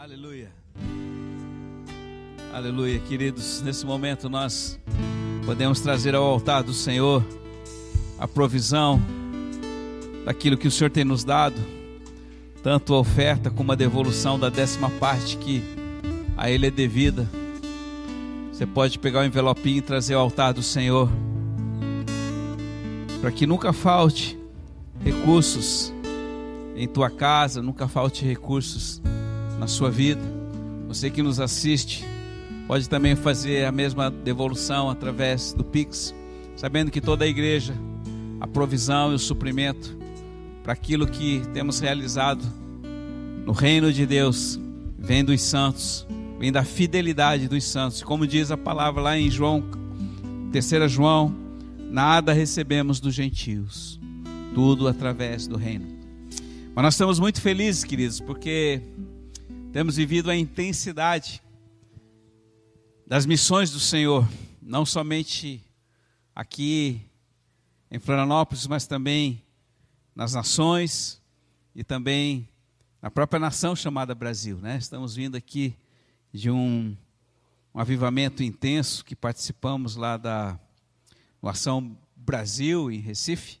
Aleluia. Aleluia, queridos. Nesse momento nós podemos trazer ao altar do Senhor a provisão daquilo que o Senhor tem nos dado, tanto a oferta como a devolução da décima parte que a Ele é devida. Você pode pegar o envelopinho e trazer ao altar do Senhor, para que nunca falte recursos em tua casa, nunca falte recursos na sua vida. Você que nos assiste, pode também fazer a mesma devolução através do Pix, sabendo que toda a igreja, a provisão e o suprimento para aquilo que temos realizado no reino de Deus, vem dos santos, vem da fidelidade dos santos. Como diz a palavra lá em João, 3 João, nada recebemos dos gentios, tudo através do reino. Mas nós estamos muito felizes, queridos, porque temos vivido a intensidade das missões do Senhor, não somente aqui em Florianópolis, mas também nas nações e também na própria nação chamada Brasil. Né? Estamos vindo aqui de um, um avivamento intenso que participamos lá da Ação Brasil, em Recife,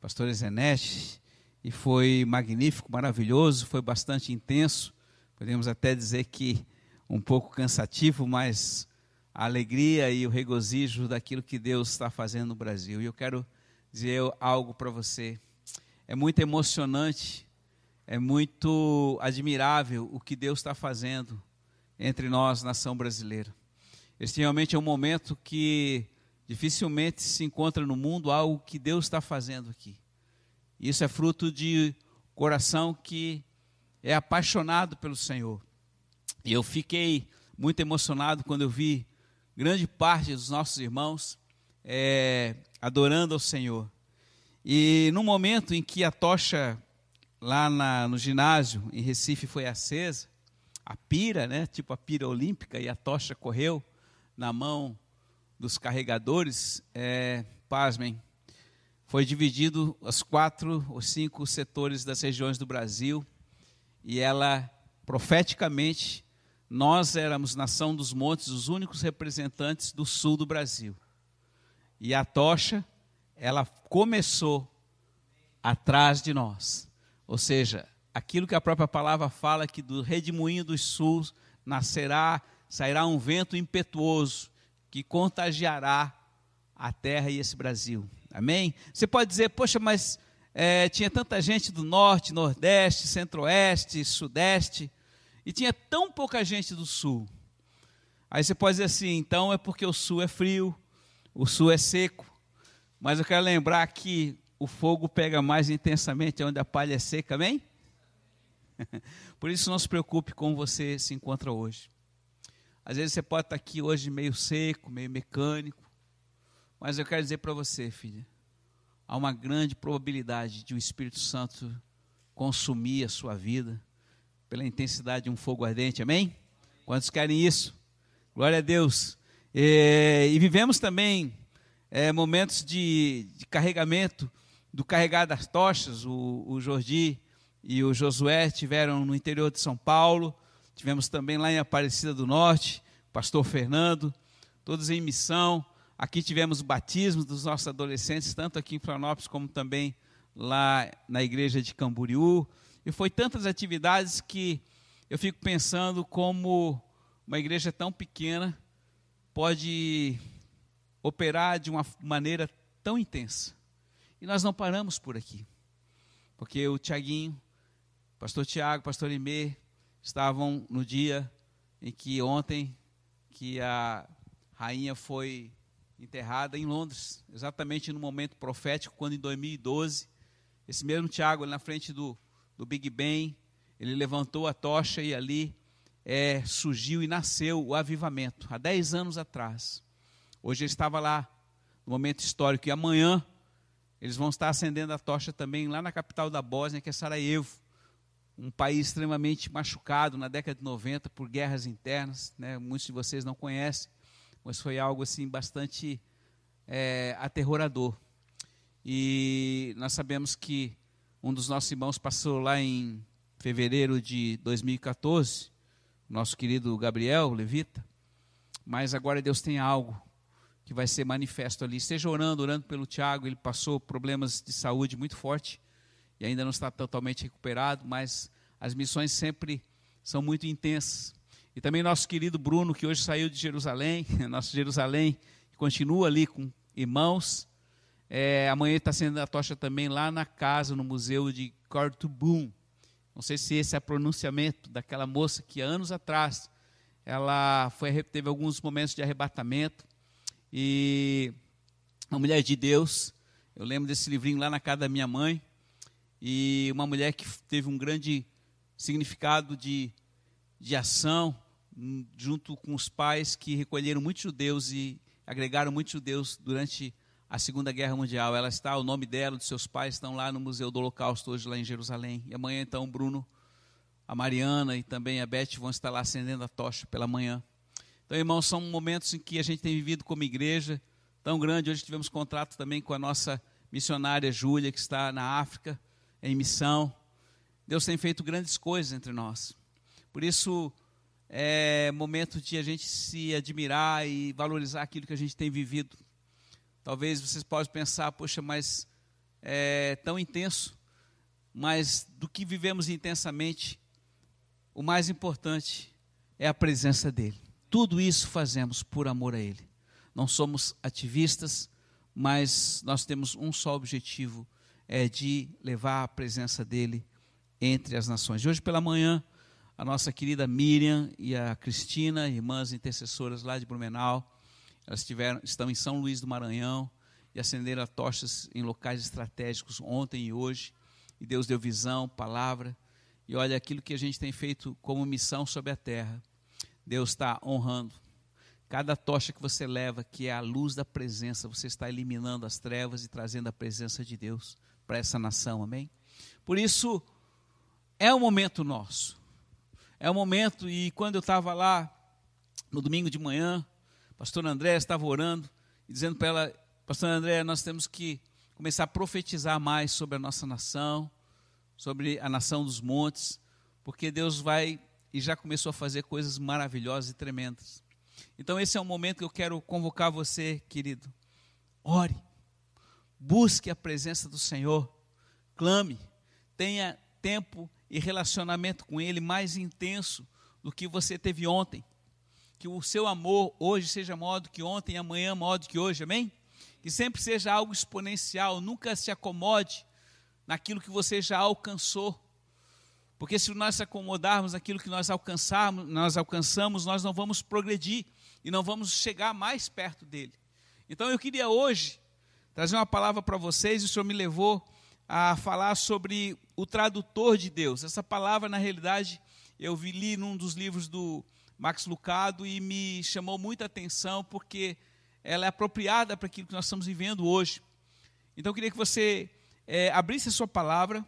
pastor Zenete, e foi magnífico, maravilhoso, foi bastante intenso podemos até dizer que um pouco cansativo, mas a alegria e o regozijo daquilo que Deus está fazendo no Brasil. E eu quero dizer algo para você. É muito emocionante, é muito admirável o que Deus está fazendo entre nós, nação brasileira. Este realmente é um momento que dificilmente se encontra no mundo algo que Deus está fazendo aqui. Isso é fruto de coração que é apaixonado pelo Senhor. E eu fiquei muito emocionado quando eu vi grande parte dos nossos irmãos é, adorando ao Senhor. E no momento em que a tocha lá na, no ginásio em Recife foi acesa, a pira, né, tipo a pira olímpica, e a tocha correu na mão dos carregadores, é, pasmem, foi dividido os quatro ou cinco setores das regiões do Brasil e ela, profeticamente, nós éramos nação dos montes, os únicos representantes do sul do Brasil. E a tocha, ela começou atrás de nós. Ou seja, aquilo que a própria palavra fala que do redemoinho dos sul nascerá, sairá um vento impetuoso que contagiará a terra e esse Brasil. Amém? Você pode dizer, poxa, mas é, tinha tanta gente do norte, nordeste, centro-oeste, sudeste, e tinha tão pouca gente do sul. Aí você pode dizer assim, então é porque o sul é frio, o sul é seco, mas eu quero lembrar que o fogo pega mais intensamente onde a palha é seca, amém? Por isso não se preocupe como você se encontra hoje. Às vezes você pode estar aqui hoje meio seco, meio mecânico, mas eu quero dizer para você, filha, há uma grande probabilidade de o Espírito Santo consumir a sua vida pela intensidade de um fogo ardente, amém? Quantos querem isso? Glória a Deus. E, e vivemos também é, momentos de, de, carregamento, do carregar das tochas. O, o Jordi e o Josué tiveram no interior de São Paulo, tivemos também lá em Aparecida do Norte, pastor Fernando, todos em missão. Aqui tivemos batismos dos nossos adolescentes, tanto aqui em Florianópolis como também lá na igreja de Camboriú. E foi tantas atividades que eu fico pensando como uma igreja tão pequena pode operar de uma maneira tão intensa. E nós não paramos por aqui. Porque o Tiaguinho, pastor Tiago, pastor Imê, estavam no dia em que ontem que a rainha foi enterrada em Londres, exatamente no momento profético, quando em 2012, esse mesmo Tiago, na frente do, do Big Bang, ele levantou a tocha e ali é, surgiu e nasceu o avivamento, há 10 anos atrás. Hoje ele estava lá, no momento histórico, e amanhã eles vão estar acendendo a tocha também lá na capital da Bósnia, que é Sarajevo, um país extremamente machucado na década de 90 por guerras internas, né? muitos de vocês não conhecem mas foi algo assim bastante é, aterrorador. E nós sabemos que um dos nossos irmãos passou lá em fevereiro de 2014 nosso querido Gabriel, levita, mas agora Deus tem algo que vai ser manifesto ali. Esteja orando, orando pelo Tiago, ele passou problemas de saúde muito forte e ainda não está totalmente recuperado, mas as missões sempre são muito intensas. E também nosso querido Bruno, que hoje saiu de Jerusalém, nosso Jerusalém, que continua ali com irmãos. É, amanhã está sendo a tocha também lá na casa, no museu de Cortubum. Não sei se esse é o pronunciamento daquela moça que anos atrás ela foi, teve alguns momentos de arrebatamento e uma mulher de Deus. Eu lembro desse livrinho lá na casa da minha mãe e uma mulher que teve um grande significado de, de ação junto com os pais que recolheram muitos judeus e agregaram muitos judeus durante a Segunda Guerra Mundial. Ela está, o nome dela, dos seus pais, estão lá no Museu do Holocausto, hoje lá em Jerusalém. E amanhã, então, o Bruno, a Mariana e também a Beth vão estar lá acendendo a tocha pela manhã. Então, irmãos, são momentos em que a gente tem vivido como igreja tão grande. Hoje tivemos contrato também com a nossa missionária Júlia, que está na África, em missão. Deus tem feito grandes coisas entre nós. Por isso, é momento de a gente se admirar e valorizar aquilo que a gente tem vivido. Talvez vocês possam pensar, poxa, mas é tão intenso. Mas do que vivemos intensamente, o mais importante é a presença dEle. Tudo isso fazemos por amor a Ele. Não somos ativistas, mas nós temos um só objetivo, é de levar a presença dEle entre as nações. E hoje pela manhã, a nossa querida Miriam e a Cristina, irmãs intercessoras lá de Blumenau, elas tiveram, estão em São Luís do Maranhão e acenderam tochas em locais estratégicos ontem e hoje. E Deus deu visão, palavra. E olha aquilo que a gente tem feito como missão sobre a terra. Deus está honrando. Cada tocha que você leva, que é a luz da presença, você está eliminando as trevas e trazendo a presença de Deus para essa nação, amém? Por isso, é um momento nosso. É um momento, e quando eu estava lá no domingo de manhã, pastor André estava orando e dizendo para ela, pastor André, nós temos que começar a profetizar mais sobre a nossa nação, sobre a nação dos montes, porque Deus vai e já começou a fazer coisas maravilhosas e tremendas. Então esse é um momento que eu quero convocar você, querido. Ore. Busque a presença do Senhor. Clame. Tenha tempo e relacionamento com ele mais intenso do que você teve ontem que o seu amor hoje seja maior do que ontem e amanhã maior do que hoje, amém? Que sempre seja algo exponencial, nunca se acomode naquilo que você já alcançou. Porque se nós acomodarmos naquilo que nós alcançamos, nós alcançamos, nós não vamos progredir e não vamos chegar mais perto dele. Então eu queria hoje trazer uma palavra para vocês, e o Senhor me levou a falar sobre o tradutor de Deus. Essa palavra, na realidade, eu vi, li num dos livros do Max Lucado e me chamou muita atenção porque ela é apropriada para aquilo que nós estamos vivendo hoje. Então eu queria que você é, abrisse a sua palavra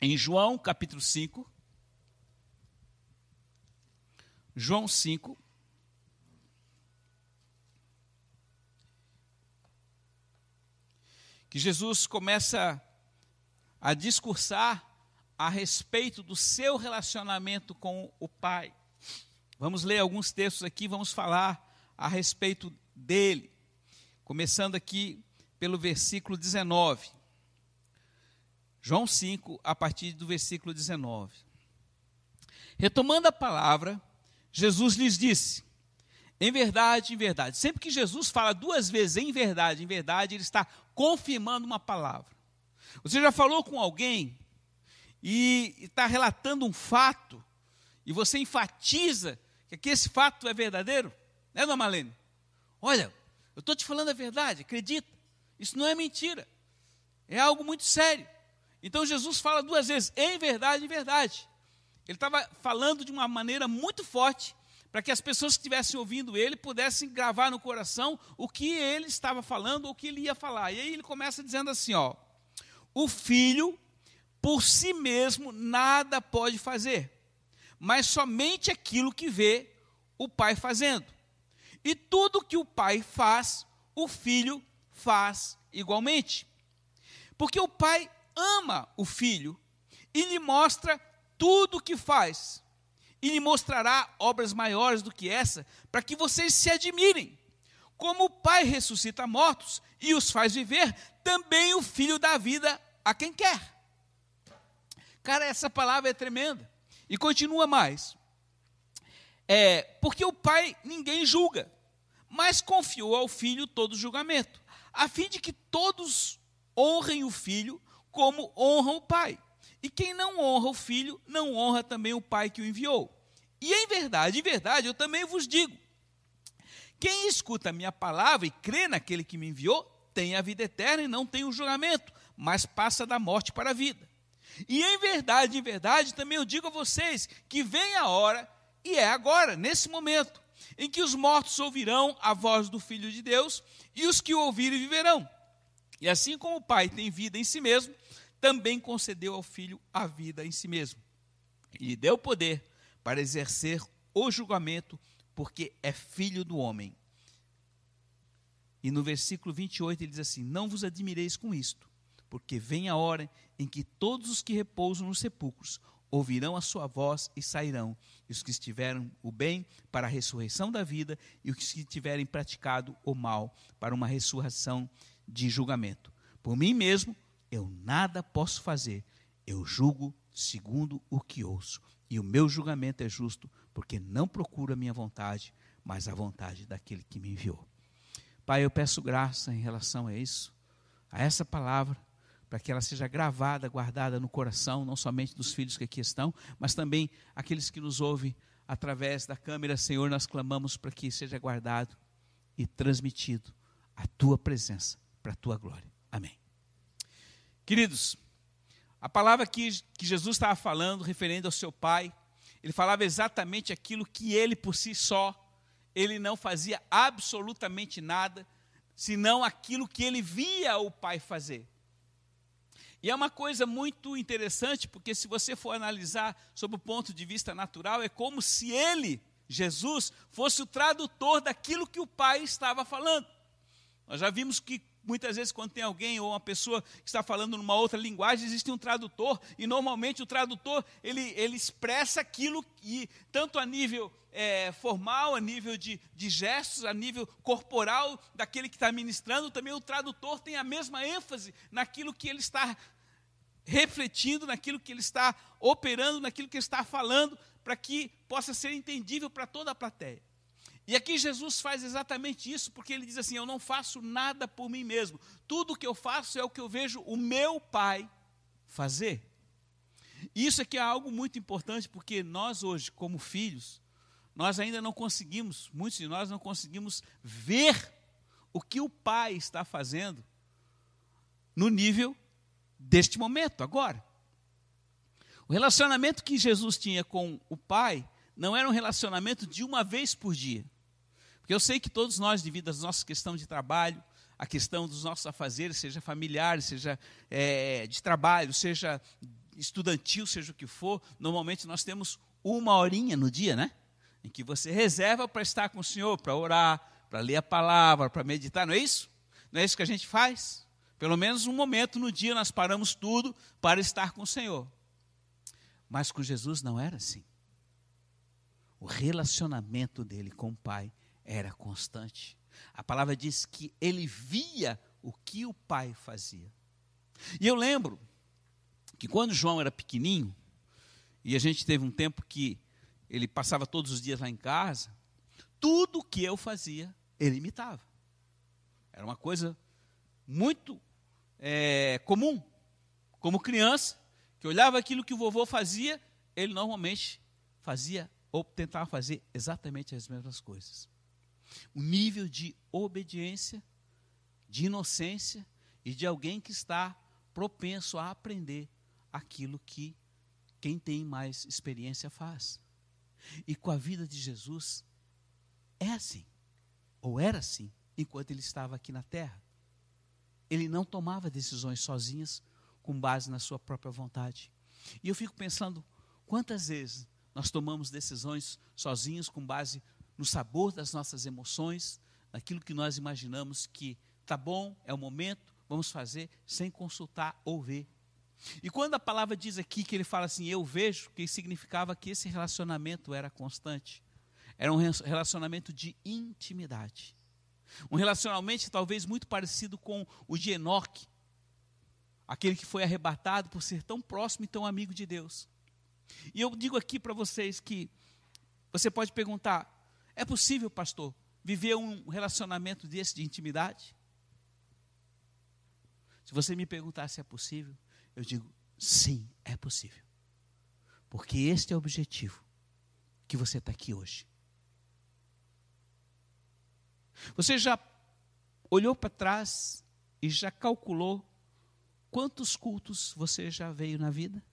em João capítulo 5. João 5. Que Jesus começa a discursar a respeito do seu relacionamento com o Pai. Vamos ler alguns textos aqui, vamos falar a respeito dele. Começando aqui pelo versículo 19. João 5, a partir do versículo 19. Retomando a palavra, Jesus lhes disse: Em verdade, em verdade. Sempre que Jesus fala duas vezes em verdade, em verdade, ele está confirmando uma palavra. Você já falou com alguém e está relatando um fato, e você enfatiza que esse fato é verdadeiro? Né, dona Malene? Olha, eu estou te falando a verdade, acredita. Isso não é mentira. É algo muito sério. Então Jesus fala duas vezes, em verdade, em verdade. Ele estava falando de uma maneira muito forte para que as pessoas que estivessem ouvindo ele pudessem gravar no coração o que ele estava falando ou o que ele ia falar. E aí ele começa dizendo assim, ó: O filho por si mesmo nada pode fazer mas somente aquilo que vê o pai fazendo. E tudo que o pai faz, o filho faz igualmente. Porque o pai ama o filho e lhe mostra tudo o que faz. e lhe mostrará obras maiores do que essa, para que vocês se admirem. Como o Pai ressuscita mortos e os faz viver, também o Filho dá vida a quem quer. Cara, essa palavra é tremenda. E continua mais. É, porque o Pai ninguém julga, mas confiou ao Filho todo o julgamento, a fim de que todos honrem o Filho como honram o Pai. E quem não honra o Filho, não honra também o Pai que o enviou. E em verdade, em verdade, eu também vos digo: quem escuta a minha palavra e crê naquele que me enviou, tem a vida eterna e não tem o julgamento, mas passa da morte para a vida. E em verdade, em verdade, também eu digo a vocês que vem a hora, e é agora, nesse momento, em que os mortos ouvirão a voz do Filho de Deus, e os que o ouvirem viverão. E assim como o Pai tem vida em si mesmo, também concedeu ao Filho a vida em si mesmo. E lhe deu poder para exercer o julgamento, porque é filho do homem. E no versículo 28 ele diz assim: Não vos admireis com isto, porque vem a hora em que todos os que repousam nos sepulcros ouvirão a sua voz e sairão, e os que estiveram o bem para a ressurreição da vida, e os que tiverem praticado o mal para uma ressurreição de julgamento. Por mim mesmo, eu nada posso fazer, eu julgo segundo o que ouço, e o meu julgamento é justo, porque não procuro a minha vontade, mas a vontade daquele que me enviou. Pai, eu peço graça em relação a isso, a essa palavra, para que ela seja gravada, guardada no coração, não somente dos filhos que aqui estão, mas também aqueles que nos ouvem através da câmera, Senhor, nós clamamos para que seja guardado e transmitido a tua presença para a tua glória. Amém. Queridos, a palavra que, que Jesus estava falando, referendo ao seu pai, ele falava exatamente aquilo que ele por si só, ele não fazia absolutamente nada, senão aquilo que ele via o pai fazer. E é uma coisa muito interessante, porque se você for analisar sob o ponto de vista natural, é como se ele, Jesus, fosse o tradutor daquilo que o Pai estava falando. Nós já vimos que muitas vezes quando tem alguém ou uma pessoa que está falando numa outra linguagem, existe um tradutor, e normalmente o tradutor ele, ele expressa aquilo, e tanto a nível é, formal, a nível de, de gestos, a nível corporal daquele que está ministrando, também o tradutor tem a mesma ênfase naquilo que ele está refletindo, naquilo que ele está operando, naquilo que ele está falando, para que possa ser entendível para toda a plateia. E aqui Jesus faz exatamente isso, porque ele diz assim: Eu não faço nada por mim mesmo, tudo que eu faço é o que eu vejo o meu Pai fazer. E isso aqui é algo muito importante, porque nós hoje, como filhos, nós ainda não conseguimos, muitos de nós não conseguimos ver o que o Pai está fazendo no nível deste momento, agora. O relacionamento que Jesus tinha com o Pai não era um relacionamento de uma vez por dia. Porque eu sei que todos nós, devido às nossas questões de trabalho, a questão dos nossos afazeres, seja familiares, seja é, de trabalho, seja estudantil, seja o que for, normalmente nós temos uma horinha no dia, né? Em que você reserva para estar com o Senhor, para orar, para ler a palavra, para meditar, não é isso? Não é isso que a gente faz? Pelo menos um momento no dia nós paramos tudo para estar com o Senhor. Mas com Jesus não era assim. O relacionamento dele com o Pai era constante. A palavra diz que ele via o que o pai fazia. E eu lembro que quando João era pequenininho, e a gente teve um tempo que ele passava todos os dias lá em casa, tudo que eu fazia, ele imitava. Era uma coisa muito é, comum. Como criança, que olhava aquilo que o vovô fazia, ele normalmente fazia ou tentava fazer exatamente as mesmas coisas o nível de obediência, de inocência e de alguém que está propenso a aprender aquilo que quem tem mais experiência faz. E com a vida de Jesus é assim, ou era assim, enquanto ele estava aqui na terra. Ele não tomava decisões sozinhas com base na sua própria vontade. E eu fico pensando quantas vezes nós tomamos decisões sozinhos com base no sabor das nossas emoções, naquilo que nós imaginamos que tá bom, é o momento, vamos fazer sem consultar ou ver. E quando a palavra diz aqui que ele fala assim, eu vejo, que significava que esse relacionamento era constante. Era um relacionamento de intimidade. Um relacionamento talvez muito parecido com o de Enoque, aquele que foi arrebatado por ser tão próximo e tão amigo de Deus. E eu digo aqui para vocês que você pode perguntar: é possível, pastor, viver um relacionamento desse de intimidade? Se você me perguntar se é possível, eu digo: sim, é possível. Porque este é o objetivo que você está aqui hoje. Você já olhou para trás e já calculou quantos cultos você já veio na vida?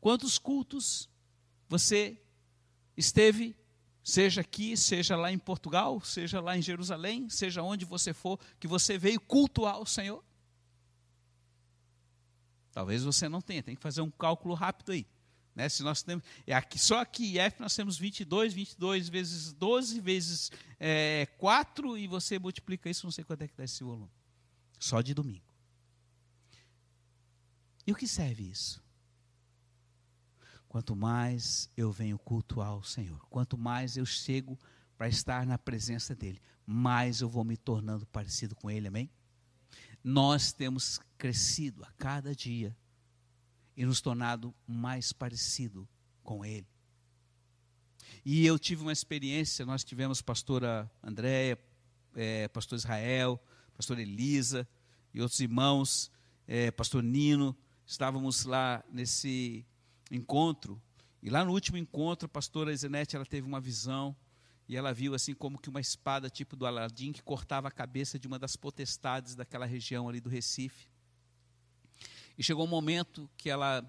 Quantos cultos você esteve, seja aqui, seja lá em Portugal, seja lá em Jerusalém, seja onde você for, que você veio cultuar o Senhor? Talvez você não tenha, tem que fazer um cálculo rápido aí. Né? Se nós temos, é aqui, só aqui em F nós temos 22, 22 vezes 12 vezes é, 4 e você multiplica isso, não sei quanto é que dá esse volume. Só de domingo. E o que serve isso? Quanto mais eu venho cultuar o Senhor, quanto mais eu chego para estar na presença dEle, mais eu vou me tornando parecido com Ele, amém? Nós temos crescido a cada dia e nos tornado mais parecido com Ele. E eu tive uma experiência, nós tivemos pastora Andréia, é, pastor Israel, pastor Elisa e outros irmãos, é, pastor Nino, estávamos lá nesse encontro, e lá no último encontro, a pastora Isenete, ela teve uma visão, e ela viu assim como que uma espada tipo do Aladim que cortava a cabeça de uma das potestades daquela região ali do Recife. E chegou um momento que ela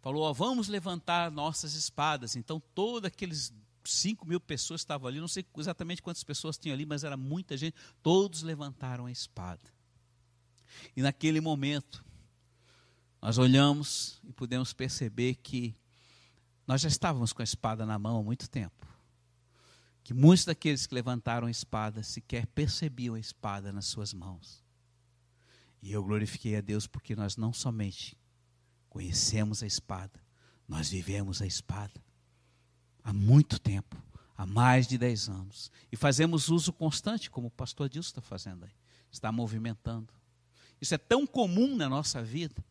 falou: oh, vamos levantar nossas espadas. Então, todos aqueles 5 mil pessoas estavam ali, não sei exatamente quantas pessoas tinham ali, mas era muita gente. Todos levantaram a espada. E naquele momento, nós olhamos e pudemos perceber que nós já estávamos com a espada na mão há muito tempo. Que muitos daqueles que levantaram a espada sequer percebiam a espada nas suas mãos. E eu glorifiquei a Deus porque nós não somente conhecemos a espada, nós vivemos a espada há muito tempo, há mais de 10 anos. E fazemos uso constante, como o pastor Adilson está fazendo aí, está movimentando. Isso é tão comum na nossa vida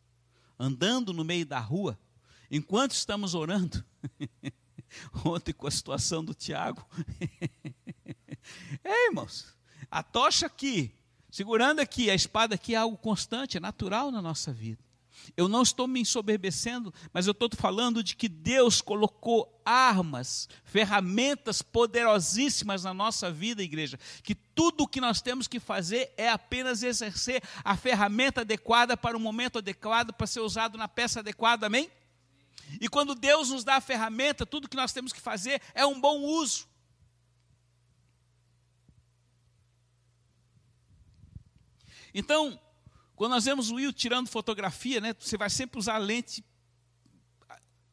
andando no meio da rua, enquanto estamos orando, ontem com a situação do Tiago, é, irmãos, a tocha aqui, segurando aqui, a espada aqui é algo constante, é natural na nossa vida. Eu não estou me ensoberbecendo, mas eu estou falando de que Deus colocou armas, ferramentas poderosíssimas na nossa vida, igreja. Que tudo o que nós temos que fazer é apenas exercer a ferramenta adequada para o momento adequado, para ser usado na peça adequada, amém? E quando Deus nos dá a ferramenta, tudo que nós temos que fazer é um bom uso. Então, quando nós vemos o Will tirando fotografia, né, você vai sempre usar a lente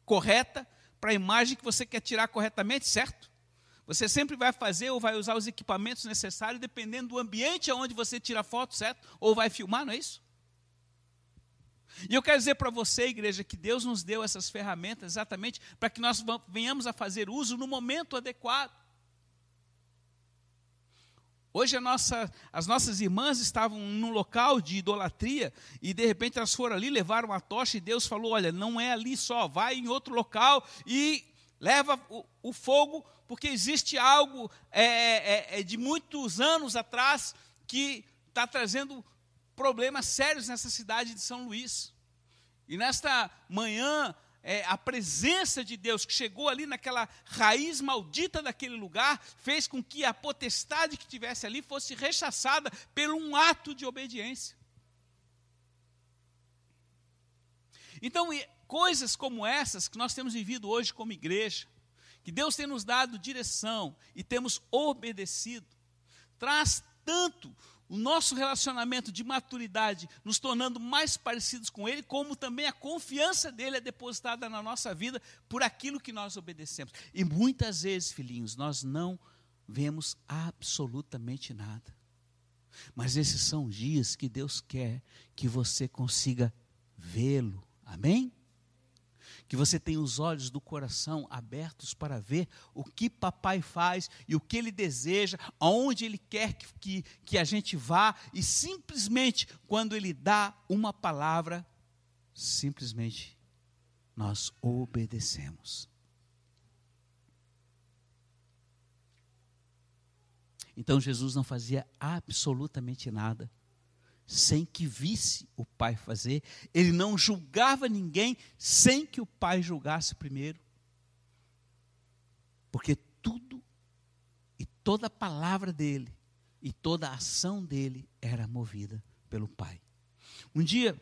correta para a imagem que você quer tirar corretamente, certo? Você sempre vai fazer ou vai usar os equipamentos necessários dependendo do ambiente onde você tira foto, certo? Ou vai filmar, não é isso? E eu quero dizer para você, igreja, que Deus nos deu essas ferramentas exatamente para que nós venhamos a fazer uso no momento adequado. Hoje nossa, as nossas irmãs estavam num local de idolatria e de repente elas foram ali, levaram a tocha e Deus falou: Olha, não é ali só, vai em outro local e leva o, o fogo, porque existe algo é, é, é de muitos anos atrás que está trazendo problemas sérios nessa cidade de São Luís. E nesta manhã, é, a presença de Deus que chegou ali naquela raiz maldita daquele lugar, fez com que a potestade que tivesse ali fosse rechaçada por um ato de obediência. Então, coisas como essas que nós temos vivido hoje como igreja, que Deus tem nos dado direção e temos obedecido, traz tanto o nosso relacionamento de maturidade nos tornando mais parecidos com Ele, como também a confiança dele é depositada na nossa vida por aquilo que nós obedecemos. E muitas vezes, filhinhos, nós não vemos absolutamente nada. Mas esses são dias que Deus quer que você consiga vê-lo. Amém? Que você tenha os olhos do coração abertos para ver o que papai faz e o que ele deseja, aonde ele quer que, que, que a gente vá, e simplesmente, quando ele dá uma palavra, simplesmente nós obedecemos. Então Jesus não fazia absolutamente nada sem que visse o pai fazer, ele não julgava ninguém sem que o pai julgasse primeiro. Porque tudo e toda a palavra dele e toda ação dele era movida pelo pai. Um dia,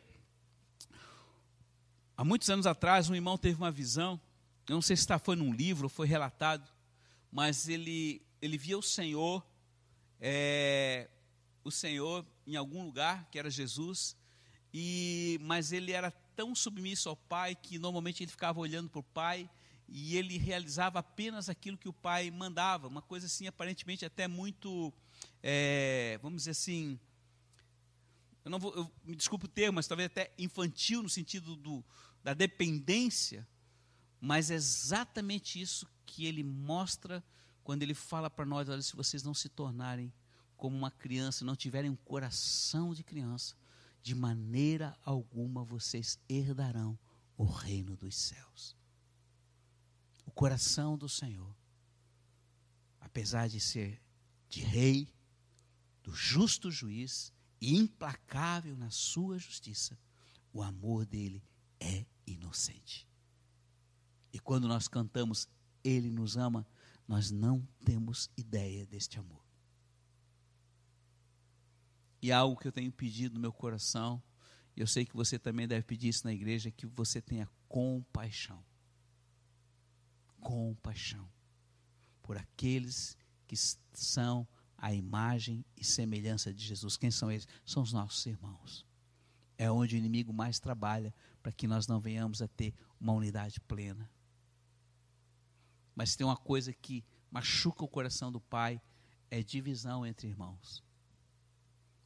há muitos anos atrás, um irmão teve uma visão, eu não sei se foi num livro foi relatado, mas ele, ele via o Senhor é, o Senhor em algum lugar, que era Jesus, e mas ele era tão submisso ao Pai que normalmente ele ficava olhando para o Pai e ele realizava apenas aquilo que o Pai mandava, uma coisa assim aparentemente até muito, é, vamos dizer assim, eu não vou, eu, me desculpe o termo, mas talvez até infantil no sentido do, da dependência, mas é exatamente isso que ele mostra quando ele fala para nós, olha, se vocês não se tornarem como uma criança, não tiverem um coração de criança, de maneira alguma vocês herdarão o reino dos céus. O coração do Senhor, apesar de ser de rei, do justo juiz e implacável na sua justiça, o amor dele é inocente. E quando nós cantamos Ele nos ama, nós não temos ideia deste amor. E algo que eu tenho pedido no meu coração, e eu sei que você também deve pedir isso na igreja, é que você tenha compaixão. Compaixão por aqueles que são a imagem e semelhança de Jesus. Quem são eles? São os nossos irmãos. É onde o inimigo mais trabalha para que nós não venhamos a ter uma unidade plena. Mas tem uma coisa que machuca o coração do pai, é divisão entre irmãos.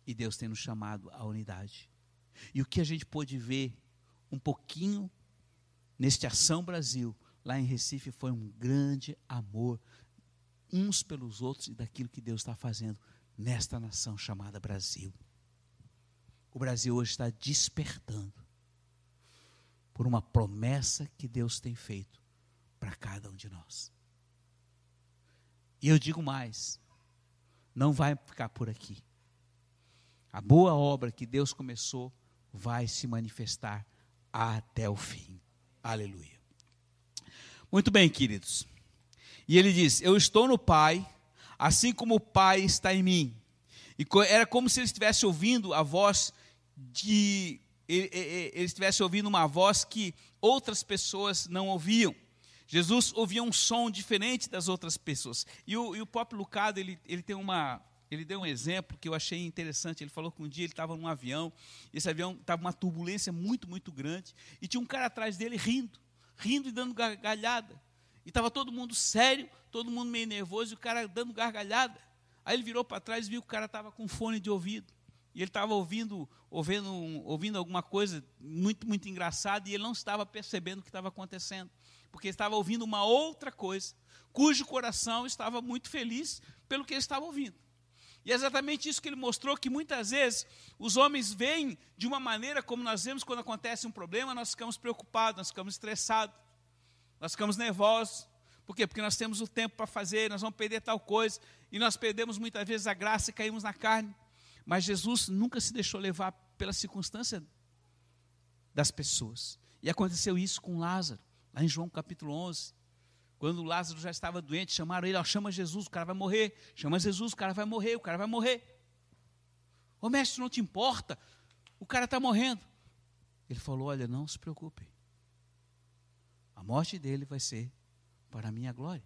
E Deus tem nos chamado à unidade. E o que a gente pôde ver um pouquinho neste Ação Brasil, lá em Recife, foi um grande amor uns pelos outros e daquilo que Deus está fazendo nesta nação chamada Brasil. O Brasil hoje está despertando por uma promessa que Deus tem feito para cada um de nós. E eu digo mais: não vai ficar por aqui. A boa obra que Deus começou vai se manifestar até o fim. Aleluia. Muito bem, queridos. E ele diz: Eu estou no Pai, assim como o Pai está em mim. E era como se ele estivesse ouvindo a voz de. Ele, estivesse ouvindo uma voz que outras pessoas não ouviam. Jesus ouvia um som diferente das outras pessoas. E o, e o próprio Lucado, ele, ele tem uma, ele deu um exemplo que eu achei interessante. Ele falou que um dia ele estava num avião, esse avião estava uma turbulência muito, muito grande, e tinha um cara atrás dele rindo, rindo e dando gargalhada. E estava todo mundo sério, todo mundo meio nervoso, e o cara dando gargalhada. Aí ele virou para trás e viu que o cara estava com fone de ouvido. E ele estava ouvindo, ouvindo, ouvindo alguma coisa muito, muito engraçada, e ele não estava percebendo o que estava acontecendo porque estava ouvindo uma outra coisa, cujo coração estava muito feliz pelo que ele estava ouvindo. E é exatamente isso que ele mostrou: que muitas vezes os homens veem de uma maneira como nós vemos quando acontece um problema, nós ficamos preocupados, nós ficamos estressados, nós ficamos nervosos. Por quê? Porque nós temos o tempo para fazer, nós vamos perder tal coisa, e nós perdemos muitas vezes a graça e caímos na carne. Mas Jesus nunca se deixou levar pela circunstância das pessoas. E aconteceu isso com Lázaro. Lá em João capítulo 11, quando Lázaro já estava doente, chamaram ele, ó, chama Jesus, o cara vai morrer. Chama Jesus, o cara vai morrer, o cara vai morrer. Ô mestre, não te importa? O cara está morrendo. Ele falou: Olha, não se preocupe. A morte dele vai ser para a minha glória.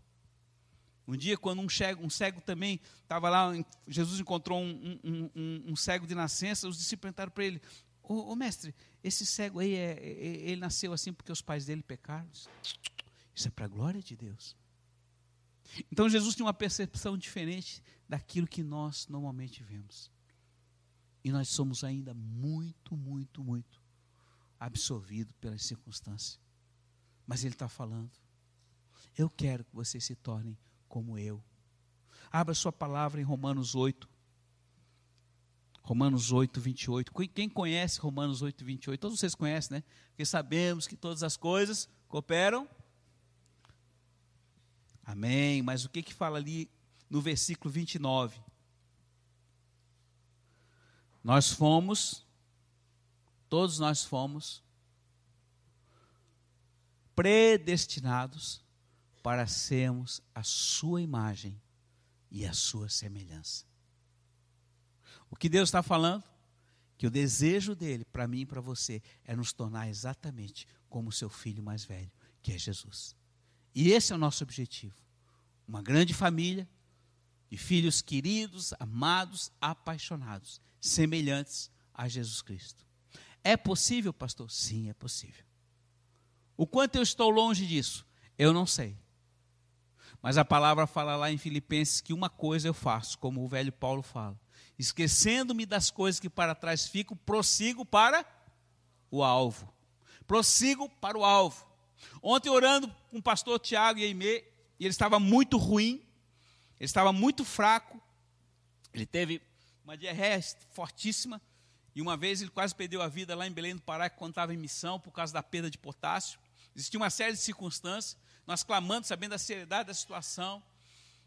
Um dia, quando um cego, um cego também estava lá, Jesus encontrou um, um, um, um, cego de nascença, os discípulos perguntaram para ele: Ô, ô mestre, esse cego aí, é, é, ele nasceu assim porque os pais dele pecaram? Isso é para a glória de Deus. Então Jesus tinha uma percepção diferente daquilo que nós normalmente vemos. E nós somos ainda muito, muito, muito absorvido pelas circunstâncias. Mas Ele está falando: eu quero que vocês se tornem como eu. Abra sua palavra em Romanos 8. Romanos 8, 28. Quem conhece Romanos 8, 28? Todos vocês conhecem, né? Porque sabemos que todas as coisas cooperam. Amém. Mas o que que fala ali no versículo 29? Nós fomos, todos nós fomos, predestinados para sermos a sua imagem e a sua semelhança. O que Deus está falando? Que o desejo dele para mim e para você é nos tornar exatamente como o seu filho mais velho, que é Jesus. E esse é o nosso objetivo. Uma grande família de filhos queridos, amados, apaixonados, semelhantes a Jesus Cristo. É possível, pastor? Sim, é possível. O quanto eu estou longe disso? Eu não sei. Mas a palavra fala lá em Filipenses que uma coisa eu faço, como o velho Paulo fala esquecendo-me das coisas que para trás ficam, prossigo para o alvo. Prossigo para o alvo. Ontem, orando com o pastor Tiago e Aimee, ele estava muito ruim, ele estava muito fraco, ele teve uma diarreia fortíssima, e uma vez ele quase perdeu a vida lá em Belém do Pará, quando estava em missão, por causa da perda de potássio. Existia uma série de circunstâncias, nós clamando, sabendo da seriedade da situação,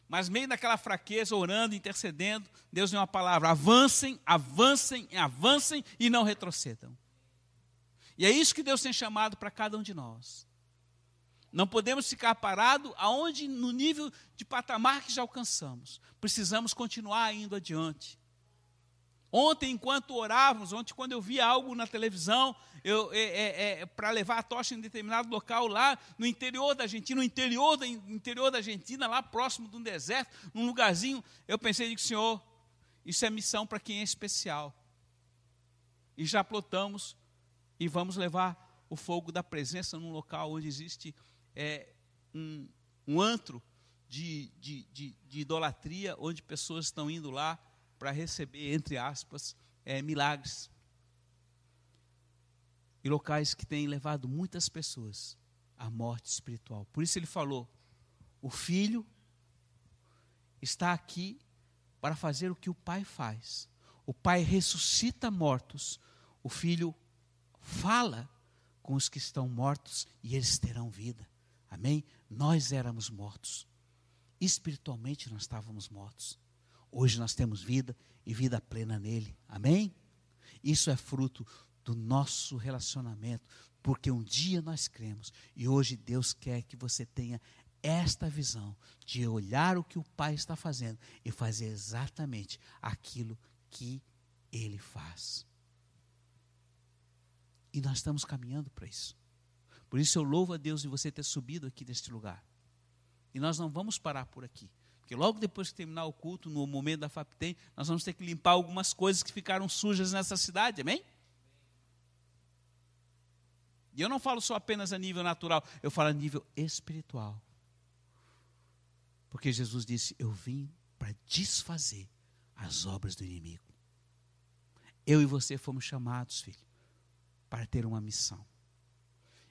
mas meio daquela fraqueza, orando, intercedendo, Deus deu uma palavra: avancem, avancem, avancem e não retrocedam. E é isso que Deus tem chamado para cada um de nós. Não podemos ficar parados aonde no nível de patamar que já alcançamos. Precisamos continuar indo adiante. Ontem, enquanto orávamos, ontem, quando eu via algo na televisão, é, é, é, para levar a tocha em determinado local lá no interior da Argentina, no interior, da, interior da Argentina, lá próximo de um deserto, num lugarzinho, eu pensei, digo, Senhor, isso é missão para quem é especial. E já plotamos e vamos levar o fogo da presença num local onde existe é, um, um antro de, de, de, de idolatria, onde pessoas estão indo lá para receber, entre aspas, é, milagres. E locais que têm levado muitas pessoas à morte espiritual. Por isso ele falou: o filho está aqui para fazer o que o pai faz. O pai ressuscita mortos, o filho fala com os que estão mortos e eles terão vida. Amém? Nós éramos mortos. Espiritualmente nós estávamos mortos. Hoje nós temos vida e vida plena nele. Amém? Isso é fruto do nosso relacionamento, porque um dia nós cremos e hoje Deus quer que você tenha esta visão de olhar o que o Pai está fazendo e fazer exatamente aquilo que ele faz. E nós estamos caminhando para isso. Por isso eu louvo a Deus de você ter subido aqui neste lugar. E nós não vamos parar por aqui. Porque logo depois que terminar o culto, no momento da FAPTEM, nós vamos ter que limpar algumas coisas que ficaram sujas nessa cidade, amém? E eu não falo só apenas a nível natural, eu falo a nível espiritual. Porque Jesus disse: Eu vim para desfazer as obras do inimigo. Eu e você fomos chamados, filho, para ter uma missão.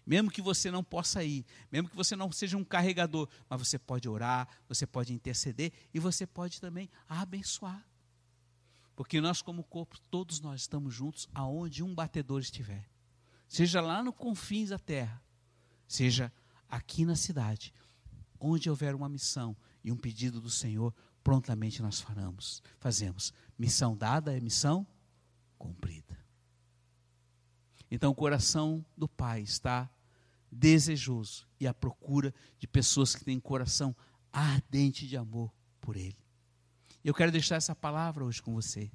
Mesmo que você não possa ir, mesmo que você não seja um carregador, mas você pode orar, você pode interceder e você pode também abençoar. Porque nós, como corpo, todos nós estamos juntos aonde um batedor estiver. Seja lá no confins da terra, seja aqui na cidade, onde houver uma missão e um pedido do Senhor, prontamente nós faremos, fazemos. Missão dada é missão cumprida. Então o coração do Pai está desejoso e à procura de pessoas que têm coração ardente de amor por Ele. Eu quero deixar essa palavra hoje com você.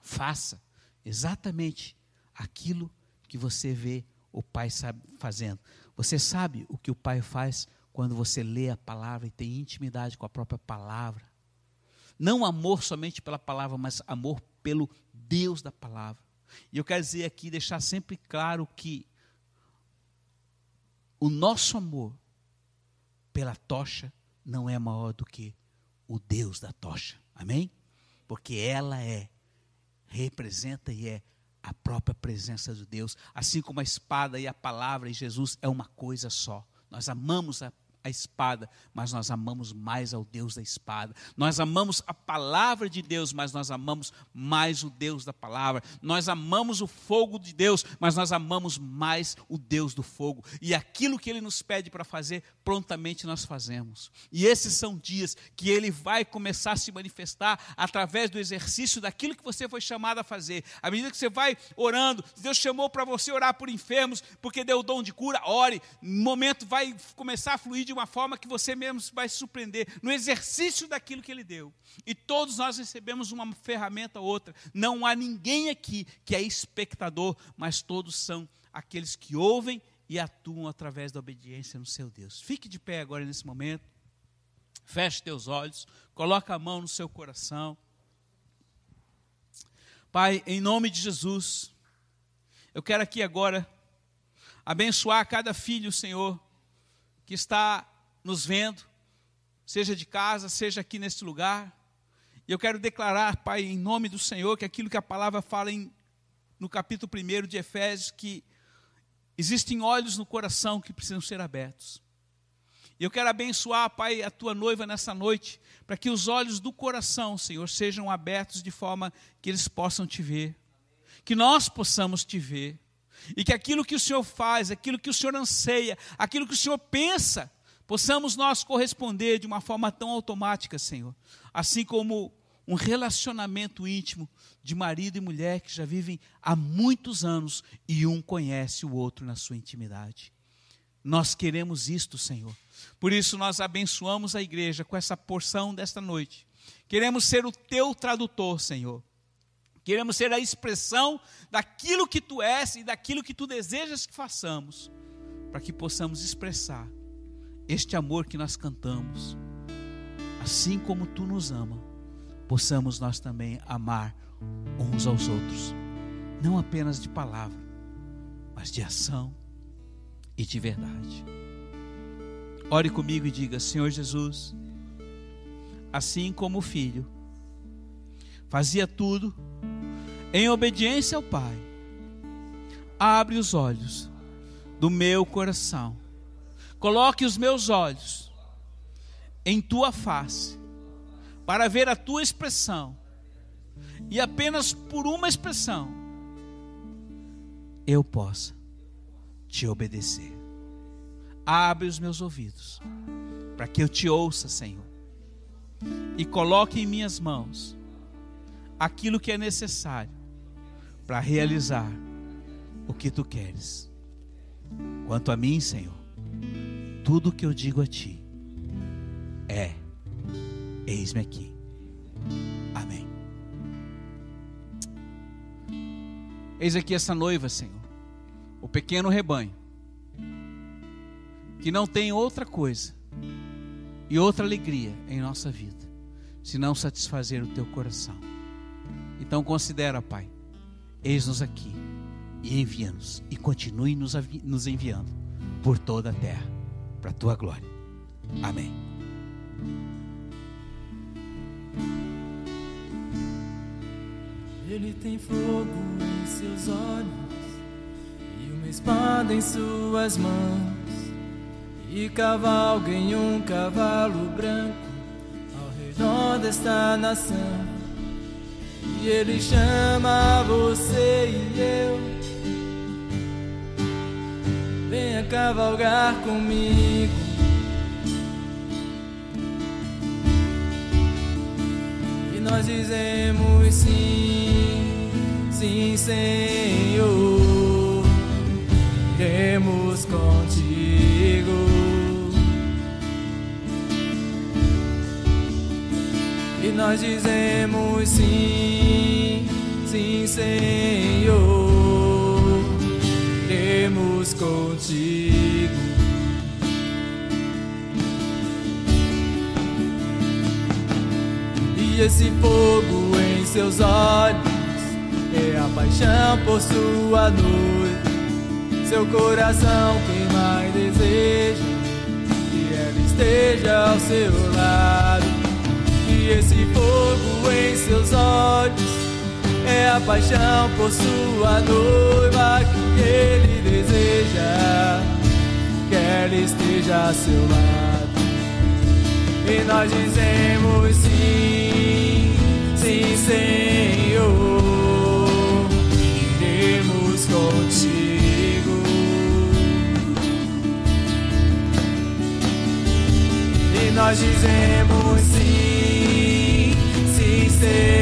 Faça exatamente aquilo que você vê o Pai fazendo. Você sabe o que o Pai faz quando você lê a palavra e tem intimidade com a própria palavra. Não amor somente pela palavra, mas amor pelo Deus da palavra. E eu quero dizer aqui, deixar sempre claro que o nosso amor pela tocha não é maior do que o Deus da tocha. Amém? Porque ela é, representa e é a própria presença de Deus, assim como a espada e a palavra e Jesus é uma coisa só. Nós amamos a a espada, mas nós amamos mais ao Deus da espada. Nós amamos a palavra de Deus, mas nós amamos mais o Deus da palavra. Nós amamos o fogo de Deus, mas nós amamos mais o Deus do fogo. E aquilo que ele nos pede para fazer, prontamente nós fazemos. E esses são dias que ele vai começar a se manifestar através do exercício daquilo que você foi chamado a fazer. À medida que você vai orando, Deus chamou para você orar por enfermos, porque deu o dom de cura, ore. No momento vai começar a fluir de uma forma que você mesmo vai se surpreender no exercício daquilo que ele deu. E todos nós recebemos uma ferramenta ou outra. Não há ninguém aqui que é espectador, mas todos são aqueles que ouvem e atuam através da obediência no seu Deus. Fique de pé agora nesse momento. Feche teus olhos, coloca a mão no seu coração. Pai, em nome de Jesus, eu quero aqui agora abençoar cada filho, Senhor, que está nos vendo, seja de casa, seja aqui neste lugar. E eu quero declarar, Pai, em nome do Senhor, que aquilo que a palavra fala em, no capítulo 1 de Efésios, que existem olhos no coração que precisam ser abertos. E eu quero abençoar, Pai, a tua noiva nessa noite, para que os olhos do coração, Senhor, sejam abertos de forma que eles possam te ver, que nós possamos te ver, e que aquilo que o Senhor faz, aquilo que o Senhor anseia, aquilo que o Senhor pensa, possamos nós corresponder de uma forma tão automática, Senhor. Assim como um relacionamento íntimo de marido e mulher que já vivem há muitos anos e um conhece o outro na sua intimidade. Nós queremos isto, Senhor. Por isso nós abençoamos a igreja com essa porção desta noite. Queremos ser o teu tradutor, Senhor. Queremos ser a expressão daquilo que tu és e daquilo que tu desejas que façamos, para que possamos expressar este amor que nós cantamos. Assim como tu nos ama, possamos nós também amar uns aos outros, não apenas de palavra, mas de ação e de verdade. Ore comigo e diga: Senhor Jesus, assim como o filho fazia tudo em obediência ao Pai, abre os olhos do meu coração, coloque os meus olhos em tua face, para ver a tua expressão, e apenas por uma expressão eu possa te obedecer. Abre os meus ouvidos, para que eu te ouça, Senhor, e coloque em minhas mãos aquilo que é necessário para realizar o que tu queres. Quanto a mim, Senhor, tudo que eu digo a ti é: eis-me aqui. Amém. Eis aqui essa noiva, Senhor, o pequeno rebanho, que não tem outra coisa e outra alegria em nossa vida, senão satisfazer o teu coração. Então considera, Pai, eis-nos aqui e envia-nos e continue nos, enviando por toda a terra, para a tua glória. Amém. Ele tem fogo em seus olhos e uma espada em suas mãos, e cavalga em um cavalo branco ao redor desta nação. E ele chama você e eu. Venha cavalgar comigo. E nós dizemos sim, sim, Senhor. Iremos contigo. E nós dizemos sim, sim, Senhor, iremos contigo. E esse fogo em seus olhos é a paixão por sua noite. Seu coração queima e deseja que ela esteja ao seu lado esse fogo em seus olhos é a paixão por sua noiva que ele deseja que ela esteja a seu lado. E nós dizemos sim, sim, Senhor, iremos contigo. E nós dizemos sim, sim, Senhor.